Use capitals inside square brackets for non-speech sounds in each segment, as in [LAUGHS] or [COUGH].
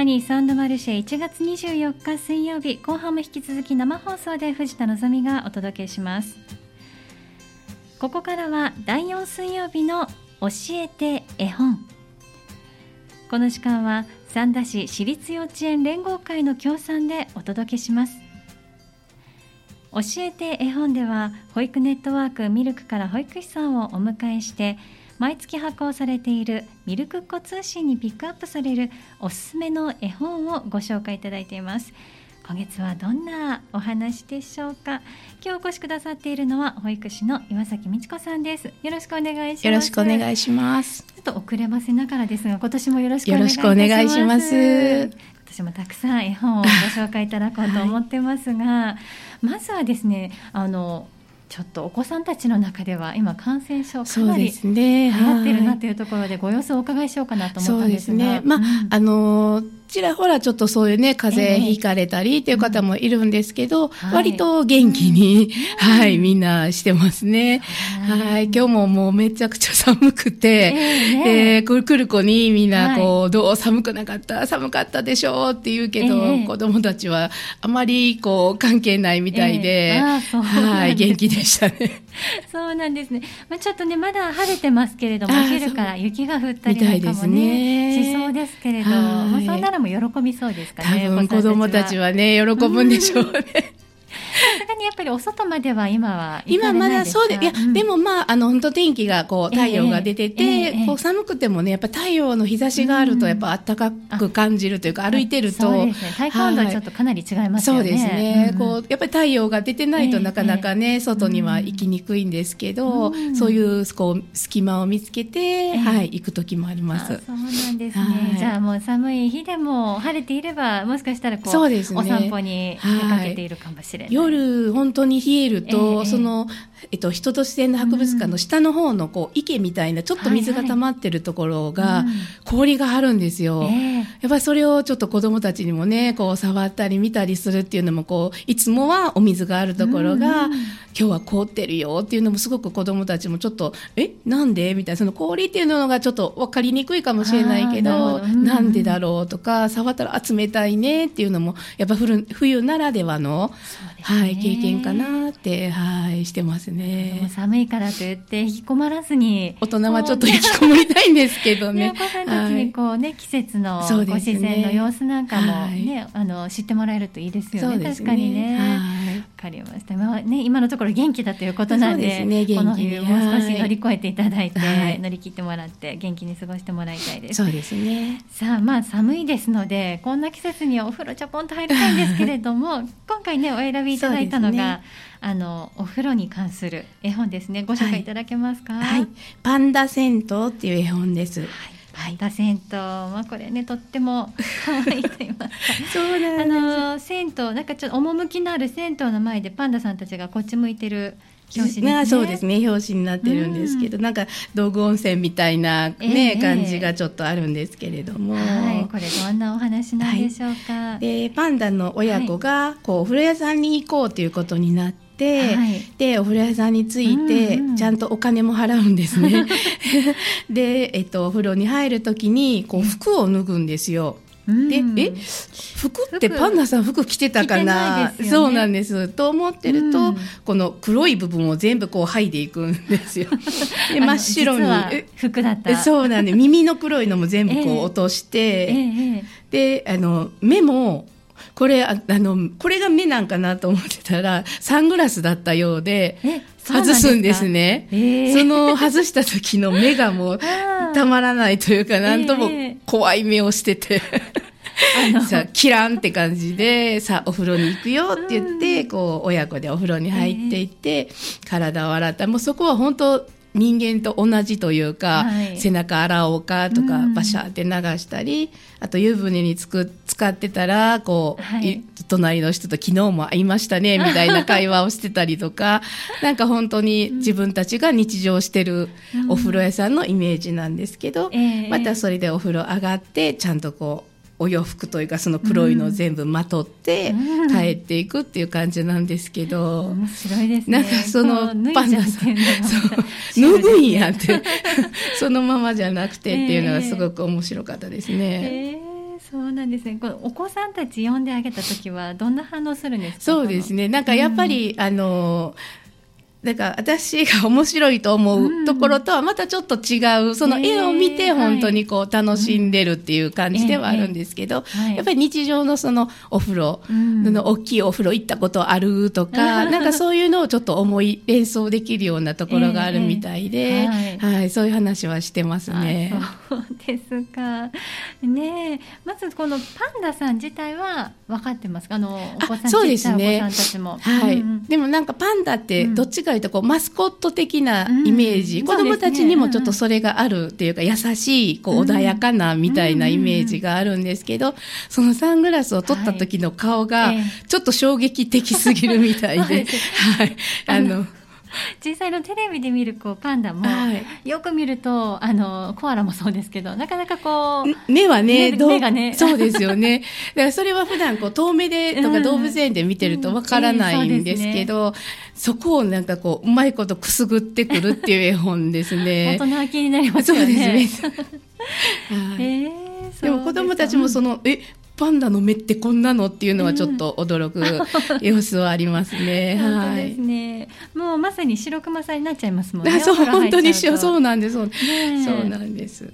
ハニーサウンドマルシェ1月24日水曜日後半も引き続き生放送で藤田望がお届けします。ここからは第4水曜日の教えて絵本。この時間は三田市私立幼稚園連合会の協賛でお届けします。教えて絵本では保育ネットワークミルクから保育士さんをお迎えして毎月発行されているミルクっ子通信にピックアップされるおすすめの絵本をご紹介いただいています。今月はどんなお話でしょうか？今日お越しくださっているのは保育士の岩崎美智子さんです。よろしくお願いします。よろしくお願いします。ちょっと遅ればせながらですが今年もよろしくお願いします。私もたくさん絵本をご紹介いただこうと思ってますが、はい、まずはですねあのちょっとお子さんたちの中では今感染症かなり流行ってるなとい。うところでご様子をお伺いしようかなと思ったんですが、ね、まあ、うん、あのちらほらちょっとそういうね、風邪ひかれたりっていう方もいるんですけど、えー、割と元気に、うん、はい、みんなしてますね。はい、今日ももうめちゃくちゃ寒くて、えー、えー、くる子にみんなこう、はい、どう寒くなかった寒かったでしょうって言うけど、えー、子供たちはあまりこう関係ないみたいで、はい、元気でしたね。[LAUGHS] そうなんですね。まあ、ちょっとね、まだ晴れてますけれども、お昼から雪が降ったりなんかもね、ねしそうですけれど、まあ、そんなのも喜びそうですかね。多分子供たちはね、喜ぶんでしょうね。やっぱりお外までは今は今まだそうで、いや、うん、でもまあ、あの、本当天気がこう、太陽が出てて、えーえー、こう寒くてもね、やっぱ太陽の日差しがあると、やっぱ暖かく感じるというか、歩いてると。そうですね。体感温度はちょっとかなり違いますよね。そうですね。こう、やっぱり太陽が出てないとなかなかね、外には行きにくいんですけど、そういう、こう、隙間を見つけて、はい、行く時もあります。そうなんですね。じゃあもう寒い日でも晴れていれば、もしかしたらこう、そうですね。お散歩に出かけているかもしれない。夜、本当に冷えると、その、えっと、人と自然の博物館の下の方のこう池みたいなちょっと水が溜まってるところが氷が張るんですよ。やっぱりそれをちょっと子供たちにもねこう触ったり見たりするっていうのもこういつもはお水があるところが、今日は凍ってるよっていうのもすごく子供たちもちょっとえなんでみたいなその氷っていうのがちょっと分かりにくいかもしれないけどなん。でだろうとか触ったら冷たいねっていうのもやっぱ冬ならではの、はい、経験かなってはいしてますね。寒いからといって引きこもらずに大人はちょっと引きこもりたいんですけどね。お子さんたちにこうね、はい、季節のご自然の様子なんかもね、はい、あの知ってもらえるといいですよね。ね確かにね。わ、はい、かりました。まあね今のところ元気だということなんで、ね、この冬もう少し乗り越えていただいて、乗り切ってもらって元気に過ごしてもらいたいです。そうですね。さあまあ寒いですのでこんな季節にお風呂ちょぽんと入りたいんですけれども [LAUGHS] 今回ねお選びいただいたのが。あのお風呂に関する絵本ですねご紹介いただけますか、はい、はい、パンダ銭湯っていう絵本です、はいパンダ銭湯、まあ、これねとっても可愛いと言いますか。[LAUGHS] そうなんあの銭湯なんかちょっと趣のある銭湯の前でパンダさんたちがこっち向いてる表紙、ね、そうですね。表紙になってるんですけど、うん、なんか道具温泉みたいなね、えー、感じがちょっとあるんですけれども、はい、これどんなお話なんでしょうか、はい、でパンダの親子がこうお風呂屋さんに行こうということになって。はい、でお風呂屋さんに着いて、うんうん、ちゃんとお金も払うんですね。[LAUGHS] で、えっと、お風呂に入る時にこう服を脱ぐんですよ。で、え服ってパンダさん服着てたかな、ね、そうなんです。と思ってると、うん、この黒い部分を全部こう剥いでいくんですよ。[LAUGHS] で真っ白に。服だった。そうなんで耳の黒いのも全部こう落として、えーえ。ー、であの目もこれあのこれが目なんかなと思ってたらサングラスだったようで外すんですね。そえー、その外した時の目がもう [LAUGHS] たまらないというかなんとも怖い目をしてて。[LAUGHS] さあ、キランって感じで、さあ、お風呂に行くよって言って、こう、親子でお風呂に入っていって、体を洗った。もうそこは本当、人間と同じというか、はい、背中洗おうかとか、バシャって流したり、あと湯船につく使ってたら、こう、はい、隣の人と昨日も会いましたね、みたいな会話をしてたりとか、[LAUGHS] なんか本当に自分たちが日常してるお風呂屋さんのイメージなんですけど、うん、またそれでお風呂上がって、ちゃんとこう、お洋服というかその黒いのを全部まとって帰っていくっていう感じなんですけど、面白いですね。なんかそのパンダさん。[LAUGHS] 脱ぐんやって。[LAUGHS] そのままじゃなくてっていうのがすごく面白かったですね。えーそうなんですね。こお子さんたち呼んであげた時はどんな反応するんですか？そうですね。なんかやっぱり、うん、あのだから私が面白いと思うところとはまたちょっと違う、その絵を見て本当にこう楽しんでるっていう感じではあるんですけど、やっぱり日常のそのお風呂、の大きいお風呂行ったことあるとか、[LAUGHS] なんかそういうのをちょっと思い連想できるようなところがあるみたいで、はい、そういう話はしてますね。そうですか。ねまずこのパンダさん自体は分かってますか？あのお子さんそうですね。はい。でもなんかパンダってどっちかかいうとこうマスコット的なイメージ、うん、子供たちにもちょっとそれがあるっていうか、優しいこう穏やかなみたいなイメージがあるんですけど、そのサングラスを取った時の顔がちょっと衝撃的すぎるみたいで、[LAUGHS] はい、あの [LAUGHS] 実際のテレビで見るこうパンダも、はい、よく見るとあのコアラもそうですけどなかなかこう目はね目がね。そうですよね。[LAUGHS] だからそれは普段こう遠目でとか動物園で見てるとわからないんですけど、うんうんえーそこをなんかこううまいことくすぐってくるっていう絵本ですね。[LAUGHS] 大人気になりますよね。そうですね、はい、えー、でも子供たちもその、えパンダの目ってこんなのっていうのはちょっと驚く様子はありますね。はい。ですね。もうまさに白熊さんになっちゃいますもんね。そう本当にそうなんです。そうなんです。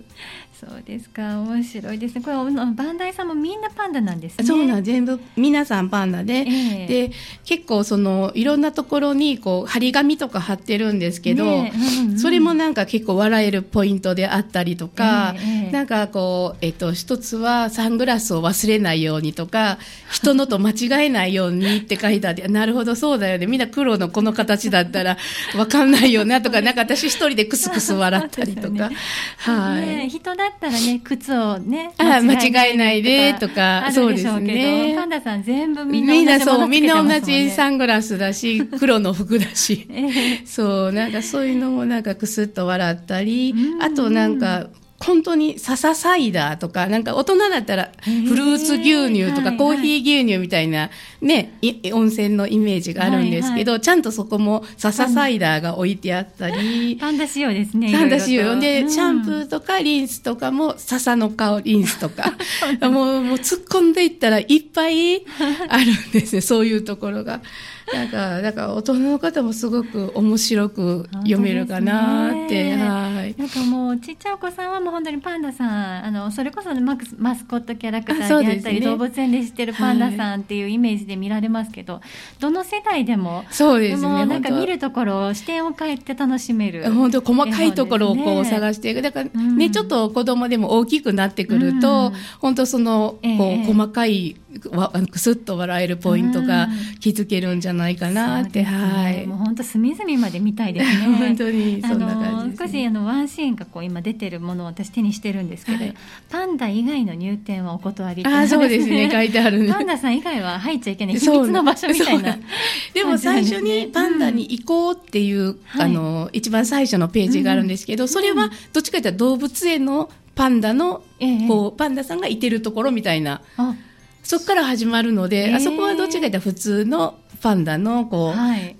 そうですか。面白いですね。これバンダイさんもみんなパンダなんですね。そうなん全部皆さんパンダで、えー、で結構そのいろんなところにこう張り紙とか貼ってるんですけど、ねうんうん、それもなんか結構笑えるポイントであったりとか、えー、なんかこうえっと一つはサングラスを忘れないようにとか [LAUGHS] 人のと間違えないようにって書いてあってなるほどそうだよね。みんな黒のこの形だったらわかんないよなとかなんか私一人でクスクス笑ったりとか、[LAUGHS] ね、はい、ね、人だったらね [LAUGHS] 靴をねあ間違えないでとかそうですね。パンダさん全部みんなみんなそうみんな同じサングラスだし。黒の服だし、えー、そうなんかそういうのもなんかくすっと笑ったりあとなんか本当に笹サイダーとか、なんか大人だったらフルーツ牛乳とかコーヒー牛乳みたいなね、温泉のイメージがあるんですけど、ちゃんとそこも笹サイダーが置いてあったり。パンダ仕様ですね。パンダ仕様。で、シャンプーとかリンスとかも笹の香リンスとか。もう、もう突っ込んでいったらいっぱいあるんですね、そういうところが。なんか、だから大人の方もすごく面白く読めるかなって、ね、はい。なんかもう、ちっちゃいお子さんはもう本当にパンダさん、あの、それこそママスコットキャラクターであったり、ね、動物園で知ってるパンダさんっていうイメージで見られますけど、はい、どの世代でも、そうですね。もなんか見るところ、視点を変えて楽しめる。本当細かいところをこう探していく。だからね、うん、ちょっと子供でも大きくなってくると、うん、本当その、こう、細かいわくすっと笑えるポイントが気づけるんじゃないかなって、ね、はい。もう本当隅々まで見たいですね。[LAUGHS] 本当にそんな感じ、ね、少しあのワンシーンがこう今出てるものを私手にしてるんですけど、はい、パンダ以外の入店はお断りあそうですね。書いてある、ね、パンダさん以外は入っちゃいけない [LAUGHS] 秘密の場所みたいな。でも最初にパンダに行こうっていう、うん、あの一番最初のページがあるんですけど、それはどっちかというと動物園のパンダの、こうパンダさんがいてるところみたいな。そこから始まるので、あそこはどっちかというと普通のパンダのこう、はい、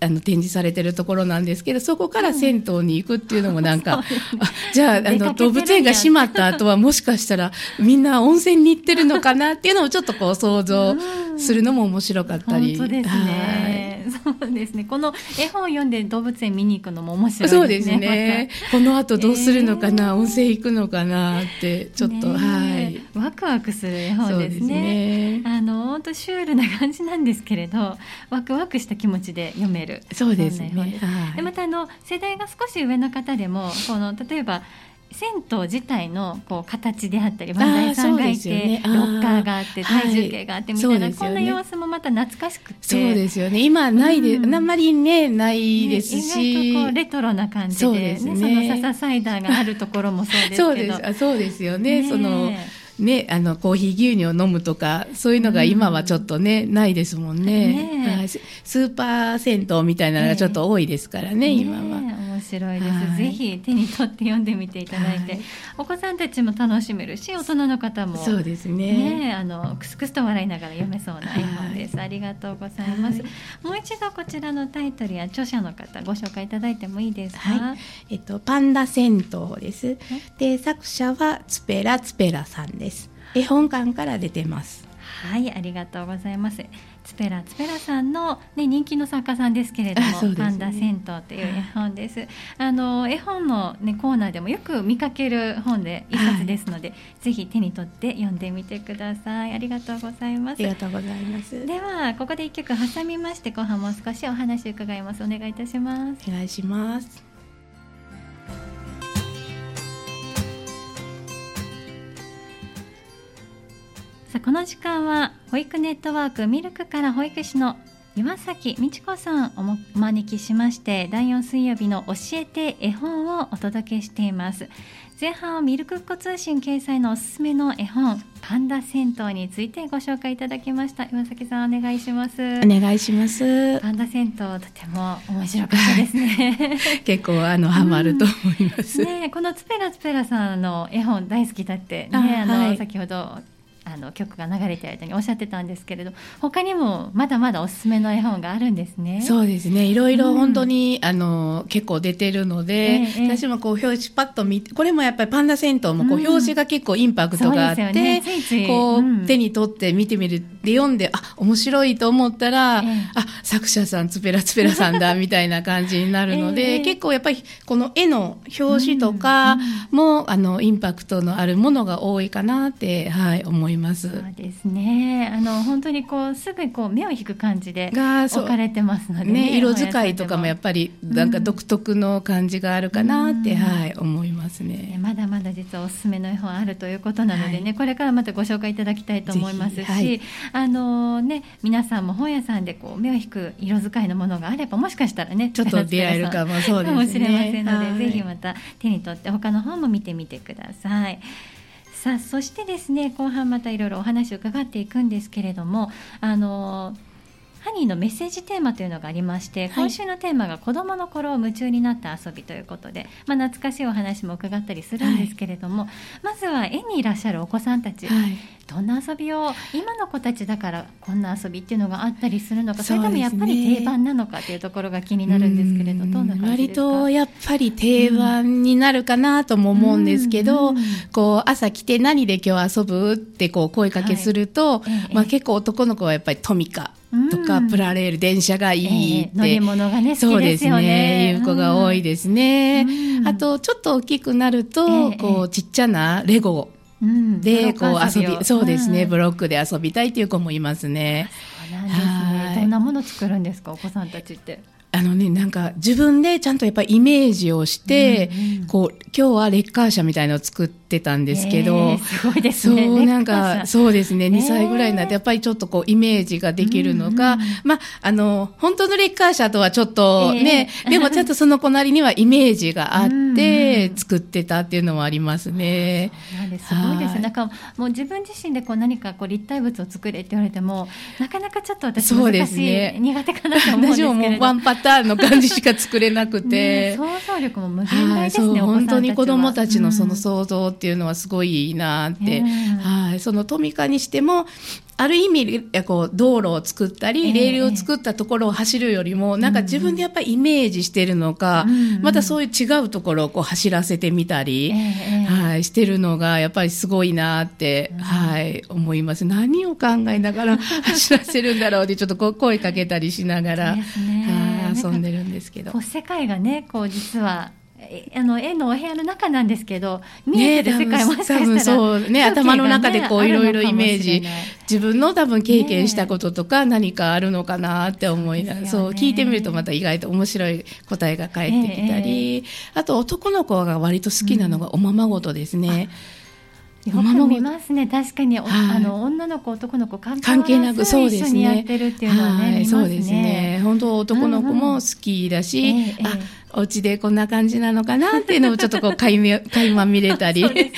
あの展示されてるところなんですけどそこから銭湯に行くっていうのもなんか、うん、じゃああの動物園が閉まった後はもしかしたらみんな温泉に行ってるのかなっていうのをちょっとこう想像するのも面白かったり。本当ですね、そうですねこの絵本を読んで動物園見に行くのも面白いですね。そうですね。この後どうするのかな、えー、温泉行くのかなってちょっと、はい。ワクワクする絵本ですね。すねあの本当シュールな感じなんですけれどワクワクした気持ちで読める。る。そうですね。はい、でまたあの世代が少し上の方でもこの例えば銭湯自体のこう形であったりバンダイさんがいて、ね、ロッカーがあって体重計があってみたいな、はい、こんな様子もまた懐かしくて。そうですよね。今ないで、うん、あんまりねないですし、ね、こうレトロな感じで、ね、その笹サイダーがあるところもそうですけど。そうです。そうですよね。そのね、あのコーヒー牛乳を飲むとかそういうのが今はちょっとね、うん、ないですもんね。ね、スーパー銭湯みたいなのがちょっと多いですからね、ね今は面白いです、はい、ぜひ手に取って読んでみていただいて、はい、お子さんたちも楽しめるし大人の方もそうですね。ねあのクスクスと笑いながら読めそうな絵本です、はい、ありがとうございます、もう一度こちらのタイトルや著者の方ご紹介いただいてもいいですか、えっと、パンダ銭湯です。で作者はツペラツペラさんです。絵本館から出てますはいありがとうございますツペラツペラさんの、ね、人気の作家さんですけれども、ね、パンダ銭湯という絵本です。あの絵本の、ね、コーナーでもよく見かける本で一冊ですので、はい、ぜひ手に取って読んでみてください。ありがとうございます。ありがとうございます。ではここで一曲挟みまして後半もう少しお話伺います。お願いいたします。お願いします。さあこの時間は保育ネットワークミルクから保育士の岩崎美智子さんをお招きしまして第4水曜日の教えて絵本をお届けしています。前半はミルクっ子通信掲載のおすすめの絵本パンダ銭湯についてご紹介いただきました。岩崎さんお願いします。お願いします。パンダ銭湯とても面白かったですね。[LAUGHS] 結構あのハマると思います、うん、ねこのツペラツペラさんの絵本大好きだって。ねあの、はい、先ほどあの曲が流れてる間におっしゃってたんですけれど他にもまだまだおすすめの絵本があるんですね。そうですね。いろいろ本当に、うん、あの結構出てるので、えー、私もこう表紙パッと見てこれもやっぱりパンダ銭湯もこう表紙が結構インパクトがあって、こう、手に取って見てみるで読んであ面白いと思ったら、えー、あ作者さんツペラツペラさんだ [LAUGHS] みたいな感じになるので、えー、結構やっぱりこの絵の表紙とかも、あのインパクトのあるものが多いかなってはい思います。ます。そうですね。あの本当にこうすぐこう目を引く感じで置かれてますのでね。ね色使いとかもやっぱりなんか独特の感じがあるかなって、うん、はい思いますね。まだまだ実はおすすめの絵本あるということなのでね、はい、これからまたご紹介いただきたいと思いますし、はい、あのね皆さんも本屋さんでこう目を引く色使いのものがあればもしかしたらねちょっと出会えるかもそうですね。かもしれませんので、はい、ぜひまた手に取って他の本も見てみてください。さあそしてですね後半またいろいろお話を伺っていくんですけれどもあのハニーのメッセージテーマというのがありまして、今週のテーマが子どもの頃夢中になった遊びということで、まあ、懐かしいお話も伺ったりするんですけれども、はい、まずは園にいらっしゃるお子さんたち、はい、どんな遊びを今の子たちだからこんな遊びっていうのがあったりするのかそれともやっぱり定番なのかというところが気になるんですけれど、どんな感じですか？割とやっぱり定番になるかなとも思うんですけど、こう朝来て何で今日遊ぶってこう声かけすると、はい、まあ、結構男の子はやっぱりトミカとか、プラレール電車がいいって、えー、乗り物がねそうですね。いう子が多いですね、あとちょっと大きくなると、えー、こうちっちゃなレゴ。で、こう遊び、そうですね、ブロックで遊びたいっていう子もいますね。そうなんですね。どんなもの作るんですか、お子さんたちって？あのね、なんか自分でちゃんとやっぱりイメージをして、うんうん、こう、今日はレッカー車みたいのを作ってたんですけど、えー、すごいですね。そう、なんか、そうですね、2歳ぐらいになって、やっぱりちょっとこう、イメージができるのが、うんうん、まあ、あの、本当のレッカー車とはちょっとね、えー、でもちょっとその子なりにはイメージがあって、作ってたっていうのもありますね。そうなんです。すごいですね。なんか、もう自分自身でこう何かこう立体物を作れって言われても、なかなかちょっと私難しい、ね、苦手かなと思うんですけど。私ももうワンパターンの感じしか作れなくて。ね、想像力も無限大ですね、本当に子供たちのその想像っていうのはすごいいいなって。はい。そのトミカにしても、ある意味、こう、道路を作ったり、レールを作ったところを走るよりも、なんか自分でやっぱりイメージしてるのか、またそういう違うところをこう走らせてみたり、はい、してるのが、やっぱりすごいなって、はい、思います。何を考えながら [LAUGHS] 走らせるんだろうって、ちょっとこう声かけたりしながら、はい、遊んでるんですけど。世界がね、こう実は、あの絵のお部屋の中なんですけど見えてる世界もしかしたら、ね、そうね頭の中でこうい。ろいろイメージ自分の多分経験したこととか何かあるのかなって思いながら、そう聞いてみるとまた意外と面白い答えが返ってきたり、あと男の子が割と好きなのがおままごとですね。よく見ますね。確かに、はい、あの女の子男の子関係なくそうですね。やってるっていうのはね、はい、そうですね。本当男の子も好きだし、うん。うん、あお家でこんな感じなのかなっていうのをちょっとこう垣間垣間見れたり、[LAUGHS] ね、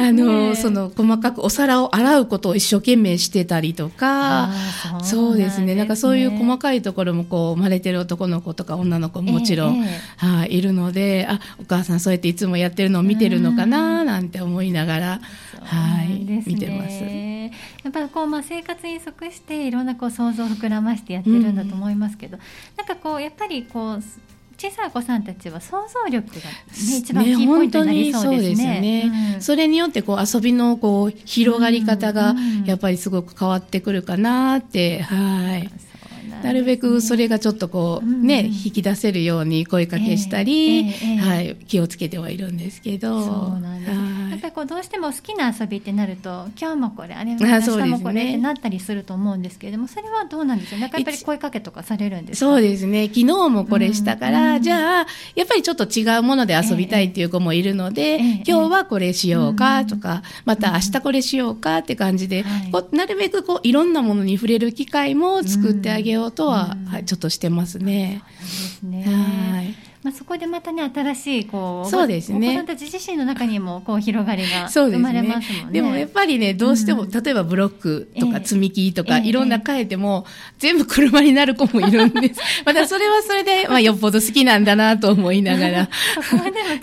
あの、ね、その細かくお皿を洗うことを一生懸命してたりとか。そうですね。なんかそういう細かいところもこう生まれてる男の子とか女の子ももちろん、ええ、はい、いるのであお母さんそうやっていつもやってるのを見てるのかななんて思いながら、はい、見てます。やっぱこうまあ生活に即していろんなこう想像を膨らましてやってるんだと思いますけど、うん、なんかこうやっぱりこう小さいお子さんたちは想像力が、ね、一番キーポイントになりそうですね。ねうん、それによってこう遊びのこう広がり方がやっぱりすごく変わってくるかなって、はい。なるべくそれがちょっとこうね、うん、引き出せるように声かけしたり、えーえー、はい、気をつけてはいるんですけど。そうなんです、やっぱりこうどうしても好きな遊びってなると今日もこれあれも明日もこれってなったりすると思うんですけれどもそれはどうなんですよなんかやっぱり声かけとかされるんですそうですね。昨日もこれしたから、うん、じゃあやっぱりちょっと違うもので遊びたいっていう子もいるので、えー、今日はこれしようかとか、また明日これしようかって感じで、こうなるべくこういろんなものに触れる機会も作ってあげようとは、はい、ちょっとしてますね。ですね。はいまあ、そこでまたね新しいこうそうですね。お子さんたち自身の中にもこう広がりが生まれますもんね。でもやっぱりねどうしても、うん、例えばブロックとか積み木とか、えー、いろんな変えても、えー、全部車になる子もいるんです。[LAUGHS] またそれはそれで、まあ、よっぽど好きなんだなと思いながら。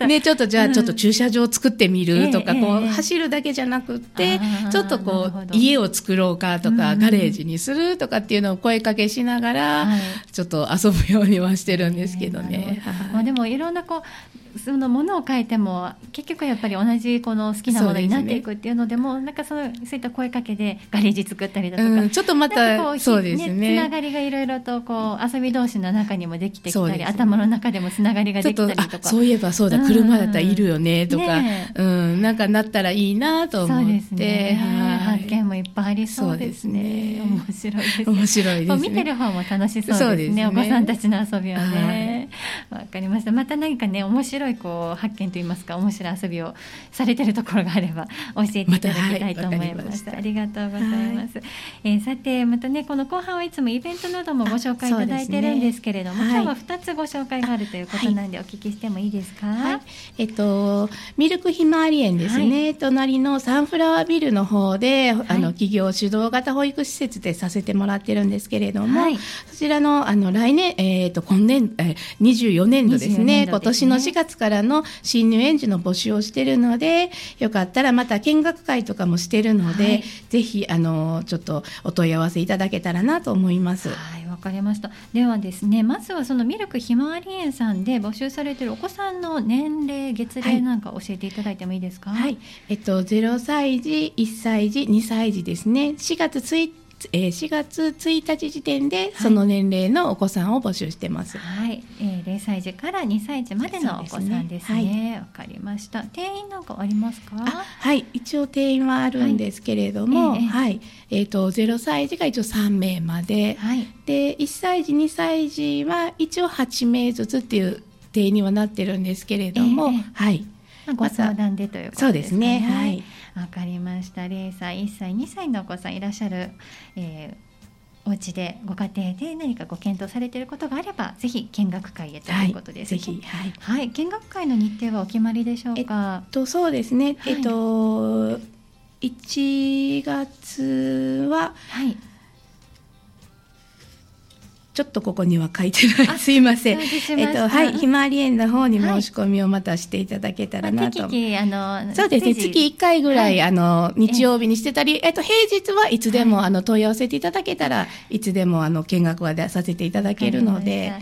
ねちょっとじゃあちょっと駐車場作ってみるとか、うん、こう走るだけじゃなくて、ちょっとこう家を作ろうかとか、ガレージにするとかっていうのを声かけしながら、ちょっと遊ぶようにはしてるんですけどね。まあ、でもいろんなこうそのものを変えても結局やっぱり同じこの好きなものになっていくっていうのでも、ね、なんかそのそういった声かけでガレージ作ったりだとか、うん、ちょっとまたそうですね。つながりがいろいろとこう遊び同士の中にもできてきたり、ね、頭の中でもつながりができたりとか。そういえばそうだ、うん、車だったらいるよねとか、ね、うん、なんかなったらいいなと思って。そうですね、はい、発見もいっぱいありそうですね。面白いです、面白いです、ね、見てる方も楽しそうですね。お子さんたちの遊びはね。わ、はい、かりました。また何かね面白いこう発見といいますか面白い遊びをされてるところがあれば教えていただきたいと思います、まはい、ありがとうございます、はい、えー、さてまたねこの後半はいつもイベントなどもご紹介いただいてるんですけれども、ね、今日は2つご紹介があるということなんでお聞きしてもいいですか、はい、えっとミルクひまわり園ですね、隣のサンフラワービルの方で、あの企業主導型保育施設でさせてもらってるんですけれども、そちらのあの来年えっ、ー、と今年、えー、24年度ですね、ね、今年の4月からの新入園児の募集をしているのでよかったらまた見学会とかもしてるので、はい、ぜひあのちょっとお問い合わせいただけたらなと思います。はいわかりました。ではですねまずはそのミルクひまわり園さんで募集されているお子さんの年齢月齢なんか教えていただいてもいいですか？はい、えっと0歳児1歳児2歳児ですね4月1えー、4月1日時点でその年齢のお子さんを募集してます。はい、えー、0歳児から2歳児までのお子さんですね。わ、ね、かりました。定員なんかありますか？はい、一応定員はあるんですけれども、はい、えー、はい、えっ、ー、と0歳児が一応3名まで、はい、で1歳児2歳児は一応8名ずつっていう定員にはなってるんですけれども、えー、はい。ご相談でということですね。そうですね。はい。わかりました0歳1歳2歳のお子さんいらっしゃる、えー、お家でご家庭で何かご検討されていることがあればぜひ見学会へということです、ね、はい、はい、はい、見学会の日程はお決まりでしょうか？えっとそうですね。はい、えっと1月は、はい。ちょっとここには書いてない。すいません。えっと、はい、ひまわり園の方に申し込みをまたしていただけたらなと。そうですね。月1回ぐらい、はい、あの、日曜日にしてたり、えっと、平日はいつでも、はい、あの、問い合わせていただけたらいつでも、あの、見学はさせていただけるので。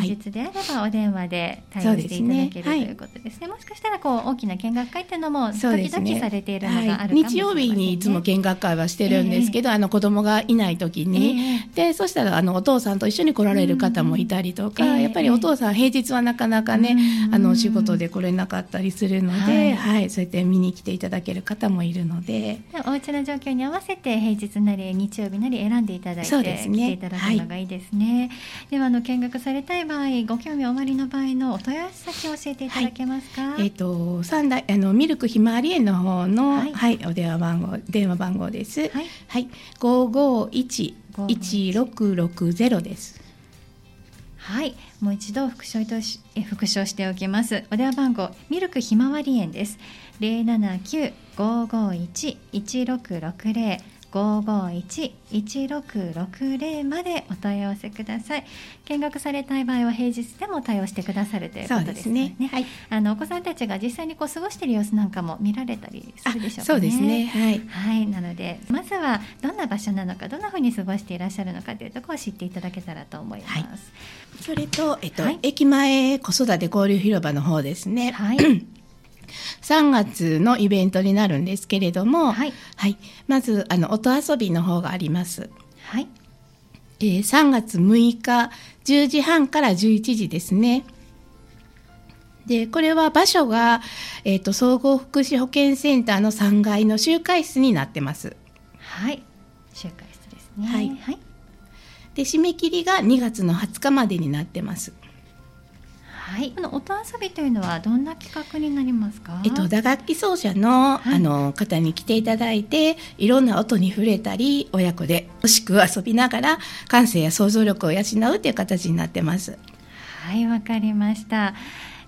平日であればお電話で対応していただける、ということですね。もしかしたら、こう、大きな見学会っていうのも、時々されているのがあるかもしれません、ね、日曜日にいつも見学会はしてるんですけど、えー、あの、子供がいない時に、えー、で、そしたら、あの、お父さんと一緒に来られる方方もいたりとか、やっぱりお父さん平日はなかなかね、あの仕事で来れなかったりするので、はい、そうやって見に来ていただける方もいるのでお家の状況に合わせて平日なり日曜日なり選んでいただいてそうです、ね、来ていただくのがいいですね、はい、ではあの見学されたい場合ご興味おありの場合のお問い合わせ先を教えていただけますか、はい、えっ、ー、と三代あのミルクひまわり園の方の、はい、はい、お電話番号電話番号です。はい、はい、551 1660です。はい。もう一度復唱とし復唱しておきます。お電話番号ミルクひまわり園です。079-551-1660 551-1660までお問い合わせください。見学されたい場合は平日でも対応してくださるということですね、ね、はい、あのお子さんたちが実際にこう過ごしている様子なんかも見られたりするでしょうか、ね、そうですね。はい、はい、なのでまずはどんな場所なのかどんなふうに過ごしていらっしゃるのかというところを知っていただけたらと思います、はい、それと、えっと、はい、駅前子育て交流広場の方ですね。はい3月のイベントになるんですけれども、はい、はい、まずあの音遊びの方があります。はい。えー、3月6日10時半から11時ですね。で、これは場所が、えっ、ー、と、総合福祉保健センターの3階の集会室になってます。はい。集会室ですね。はい。はい、で、締め切りが2月の20日までになってます。はい、この音遊びというのはどんな企画になりますか？えっと打楽器奏者の、はい、あの方に来ていただいて、いろんな音に触れたり、親子で楽しく遊びながら感性や想像力を養うという形になってます。はい、わかりました。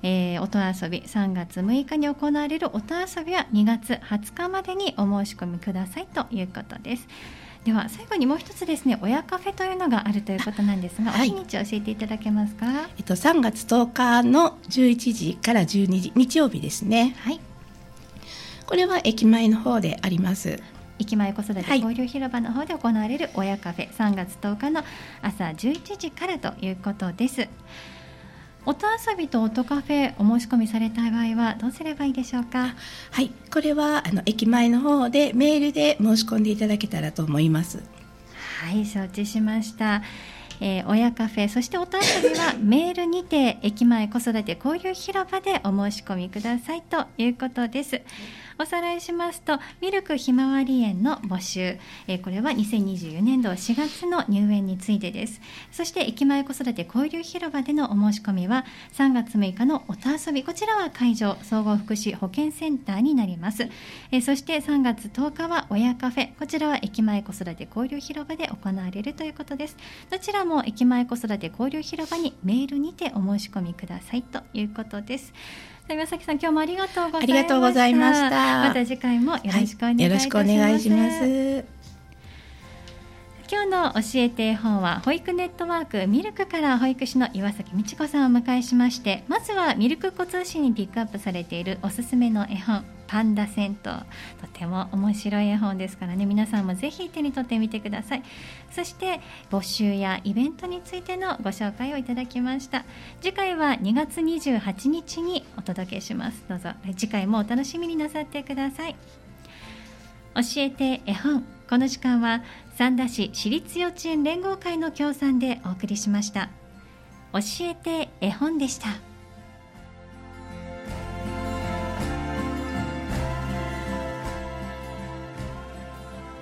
えー、音遊び3月6日に行われる音遊びは2月20日までにお申し込みくださいということです。では最後にもう一つですね親カフェというのがあるということなんですが、はい、お日にち教えていただけますか、えっと、3月10日の11時から12時日曜日ですね。はい。これは駅前の方であります。駅前子育て交流広場の方で行われる親カフェ、3月10日の朝11時からということです。音遊びと音カフェお申し込みされた場合はどうすればいいでしょうか？はいこれはあの駅前の方でメールで申し込んでいただけたらと思います。はい承知しましたえー、親カフェそして音遊びはメールにて駅前子育て交流広場でお申し込みくださいということです。おさらいしますとミルクひまわり園の募集、えー、これは2024年度4月の入園についてです。そして駅前子育て交流広場でのお申し込みは3月6日の音遊びこちらは会場総合福祉保健センターになります、えー、そして3月10日は親カフェこちらは駅前子育て交流広場で行われるということです。どちらも駅前子育て交流広場にメールにてお申し込みくださいということです。岩崎さん今日もありがとうございました。ありがとうございました。また次回もよろしくお願いいたします、はい、よろしくお願いします。今日の教えて絵本は保育ネットワークミルクから保育士の岩崎美智子さんをお迎えしましてまずはミルク子通信にピックアップされているおすすめの絵本パンダ銭湯とても面白い絵本ですからね。皆さんもぜひ手に取ってみてください。そして募集やイベントについてのご紹介をいただきました。次回は2月28日にお届けします。どうぞ。次回もお楽しみになさってください。教えて絵本。この時間は三田市私立幼稚園連合会の協賛でお送りしました。教えて絵本でした。